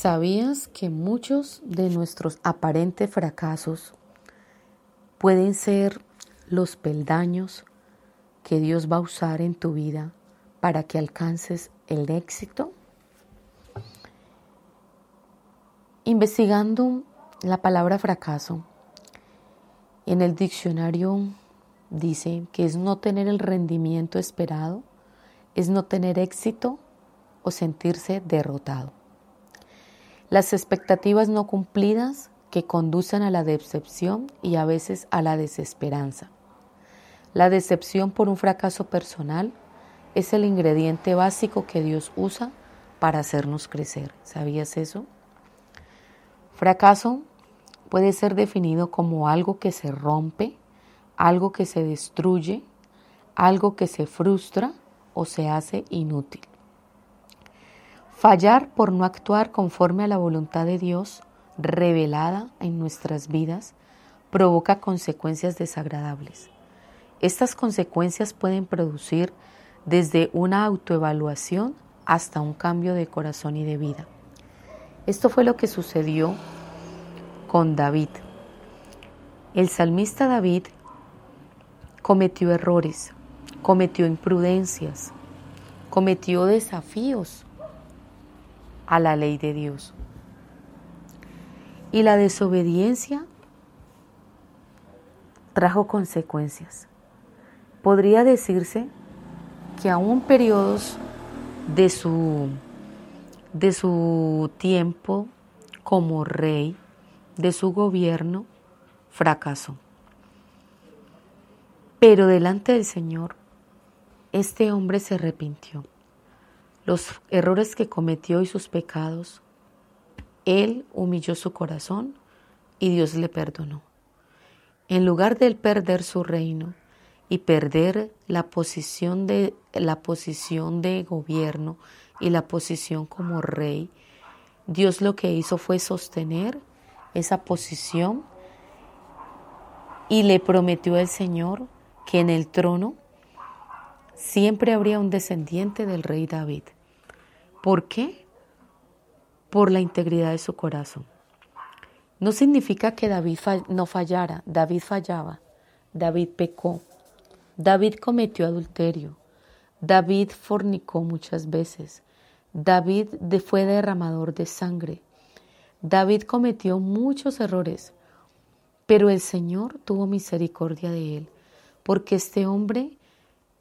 ¿Sabías que muchos de nuestros aparentes fracasos pueden ser los peldaños que Dios va a usar en tu vida para que alcances el éxito? Investigando la palabra fracaso, en el diccionario dice que es no tener el rendimiento esperado, es no tener éxito o sentirse derrotado. Las expectativas no cumplidas que conducen a la decepción y a veces a la desesperanza. La decepción por un fracaso personal es el ingrediente básico que Dios usa para hacernos crecer. ¿Sabías eso? Fracaso puede ser definido como algo que se rompe, algo que se destruye, algo que se frustra o se hace inútil. Fallar por no actuar conforme a la voluntad de Dios revelada en nuestras vidas provoca consecuencias desagradables. Estas consecuencias pueden producir desde una autoevaluación hasta un cambio de corazón y de vida. Esto fue lo que sucedió con David. El salmista David cometió errores, cometió imprudencias, cometió desafíos a la ley de Dios. Y la desobediencia trajo consecuencias. Podría decirse que aún periodos de su, de su tiempo como rey, de su gobierno, fracasó. Pero delante del Señor, este hombre se arrepintió los errores que cometió y sus pecados, él humilló su corazón y Dios le perdonó. En lugar de perder su reino y perder la posición de la posición de gobierno y la posición como rey, Dios lo que hizo fue sostener esa posición y le prometió al Señor que en el trono siempre habría un descendiente del rey David. ¿Por qué? Por la integridad de su corazón. No significa que David no fallara, David fallaba, David pecó, David cometió adulterio, David fornicó muchas veces, David fue derramador de sangre, David cometió muchos errores, pero el Señor tuvo misericordia de él, porque este hombre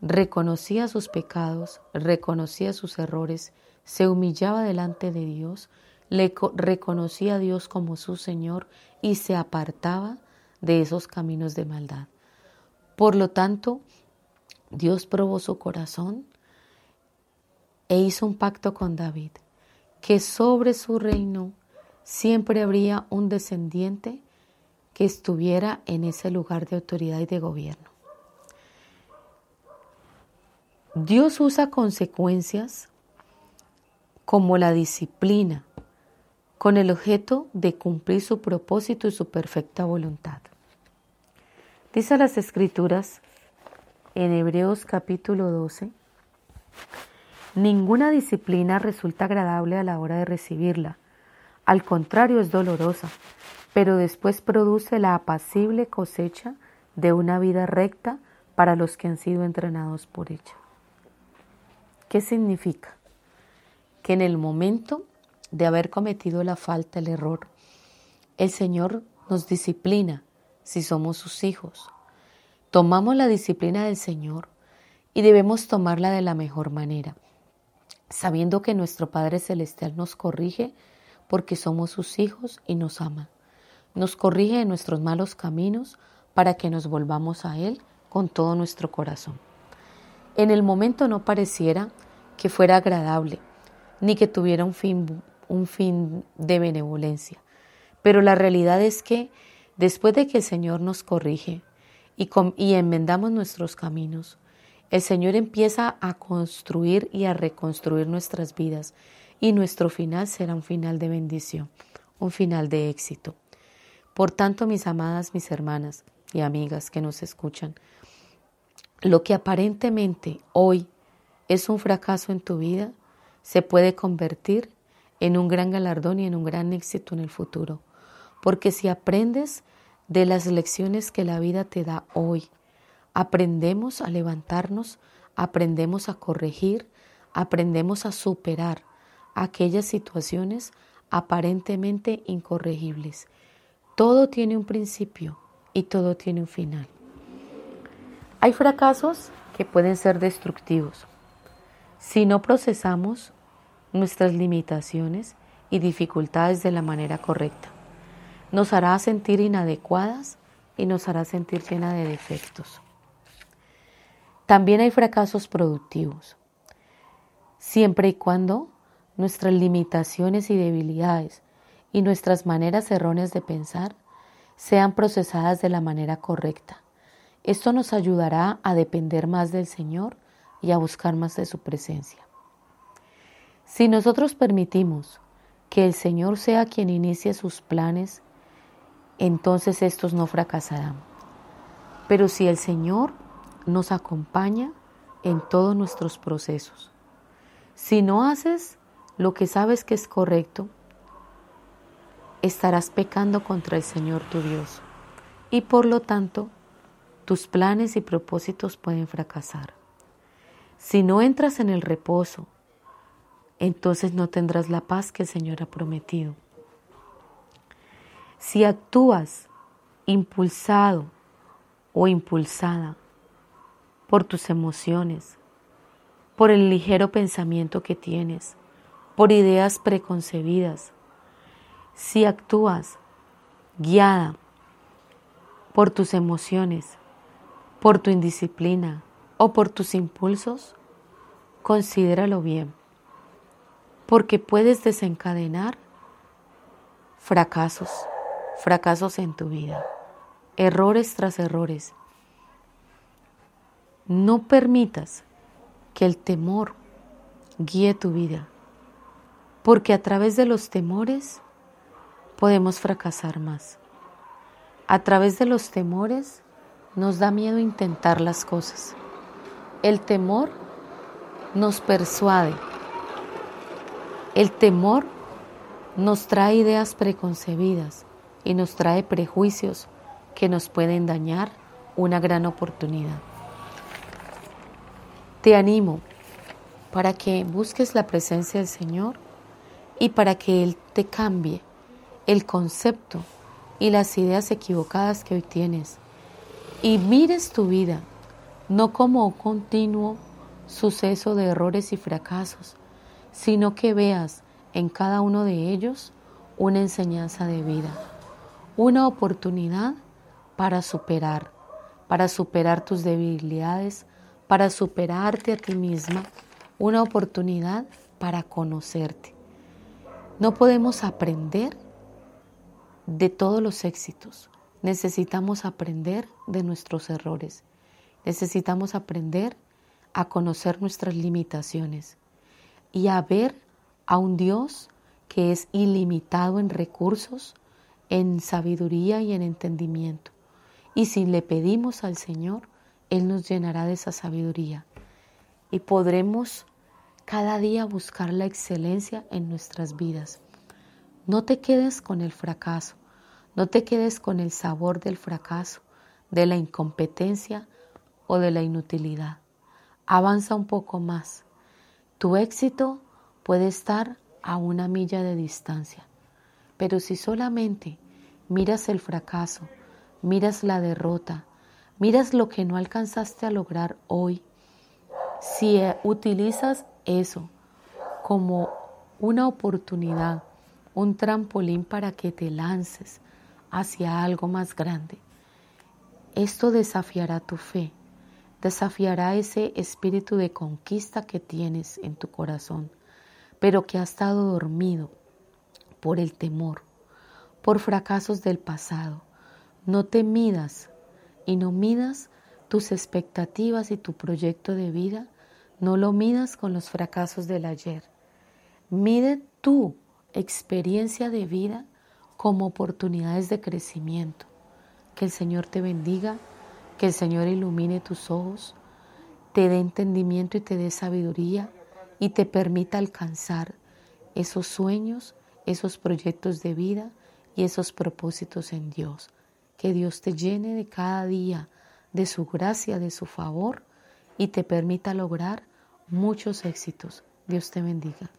reconocía sus pecados, reconocía sus errores se humillaba delante de Dios, le reconocía a Dios como su Señor y se apartaba de esos caminos de maldad. Por lo tanto, Dios probó su corazón e hizo un pacto con David, que sobre su reino siempre habría un descendiente que estuviera en ese lugar de autoridad y de gobierno. Dios usa consecuencias como la disciplina, con el objeto de cumplir su propósito y su perfecta voluntad. Dice las Escrituras en Hebreos capítulo 12, ninguna disciplina resulta agradable a la hora de recibirla, al contrario es dolorosa, pero después produce la apacible cosecha de una vida recta para los que han sido entrenados por ella. ¿Qué significa? que en el momento de haber cometido la falta, el error, el Señor nos disciplina si somos sus hijos. Tomamos la disciplina del Señor y debemos tomarla de la mejor manera, sabiendo que nuestro Padre Celestial nos corrige porque somos sus hijos y nos ama. Nos corrige en nuestros malos caminos para que nos volvamos a Él con todo nuestro corazón. En el momento no pareciera que fuera agradable, ni que tuviera un fin, de benevolencia. Pero la realidad es que después de que el Señor nos corrige y, y enmendamos nuestros caminos, el Señor empieza a construir y a reconstruir nuestras vidas y nuestro final será un final de bendición, un final de éxito. Por tanto, mis amadas, mis hermanas y amigas que nos escuchan, lo que aparentemente hoy es un fracaso en tu vida, se puede convertir en un gran galardón y en un gran éxito en el futuro. Porque si aprendes de las lecciones que la vida te da hoy, aprendemos a levantarnos, aprendemos a corregir, aprendemos a superar aquellas situaciones aparentemente incorregibles. Todo tiene un principio y todo tiene un final. Hay fracasos que pueden ser destructivos. Si no procesamos nuestras limitaciones y dificultades de la manera correcta, nos hará sentir inadecuadas y nos hará sentir llena de defectos. También hay fracasos productivos, siempre y cuando nuestras limitaciones y debilidades y nuestras maneras erróneas de pensar sean procesadas de la manera correcta. Esto nos ayudará a depender más del Señor y a buscar más de su presencia. Si nosotros permitimos que el Señor sea quien inicie sus planes, entonces estos no fracasarán. Pero si el Señor nos acompaña en todos nuestros procesos, si no haces lo que sabes que es correcto, estarás pecando contra el Señor tu Dios y por lo tanto tus planes y propósitos pueden fracasar. Si no entras en el reposo, entonces no tendrás la paz que el Señor ha prometido. Si actúas impulsado o impulsada por tus emociones, por el ligero pensamiento que tienes, por ideas preconcebidas, si actúas guiada por tus emociones, por tu indisciplina o por tus impulsos, considéralo bien, porque puedes desencadenar fracasos, fracasos en tu vida, errores tras errores. No permitas que el temor guíe tu vida porque a través de los temores podemos fracasar más. A través de los temores nos da miedo intentar las cosas. El temor nos persuade. El temor nos trae ideas preconcebidas y nos trae prejuicios que nos pueden dañar una gran oportunidad. Te animo para que busques la presencia del Señor y para que Él te cambie el concepto y las ideas equivocadas que hoy tienes y mires tu vida no como un continuo suceso de errores y fracasos, sino que veas en cada uno de ellos una enseñanza de vida, una oportunidad para superar, para superar tus debilidades, para superarte a ti misma, una oportunidad para conocerte. No podemos aprender de todos los éxitos. Necesitamos aprender de nuestros errores. Necesitamos aprender a conocer nuestras limitaciones y a ver a un Dios que es ilimitado en recursos, en sabiduría y en entendimiento. Y si le pedimos al Señor, Él nos llenará de esa sabiduría y podremos cada día buscar la excelencia en nuestras vidas. No te quedes con el fracaso, no te quedes con el sabor del fracaso, de la incompetencia o de la inutilidad. Avanza un poco más. Tu éxito puede estar a una milla de distancia, pero si solamente miras el fracaso, miras la derrota, miras lo que no alcanzaste a lograr hoy, si utilizas eso como una oportunidad, un trampolín para que te lances hacia algo más grande. Esto desafiará tu fe, desafiará ese espíritu de conquista que tienes en tu corazón, pero que ha estado dormido por el temor, por fracasos del pasado. No te midas y no midas tus expectativas y tu proyecto de vida, no lo midas con los fracasos del ayer. Mide tu experiencia de vida como oportunidades de crecimiento. Que el Señor te bendiga, que el Señor ilumine tus ojos, te dé entendimiento y te dé sabiduría y te permita alcanzar esos sueños, esos proyectos de vida y esos propósitos en Dios. Que Dios te llene de cada día de su gracia, de su favor y te permita lograr muchos éxitos. Dios te bendiga.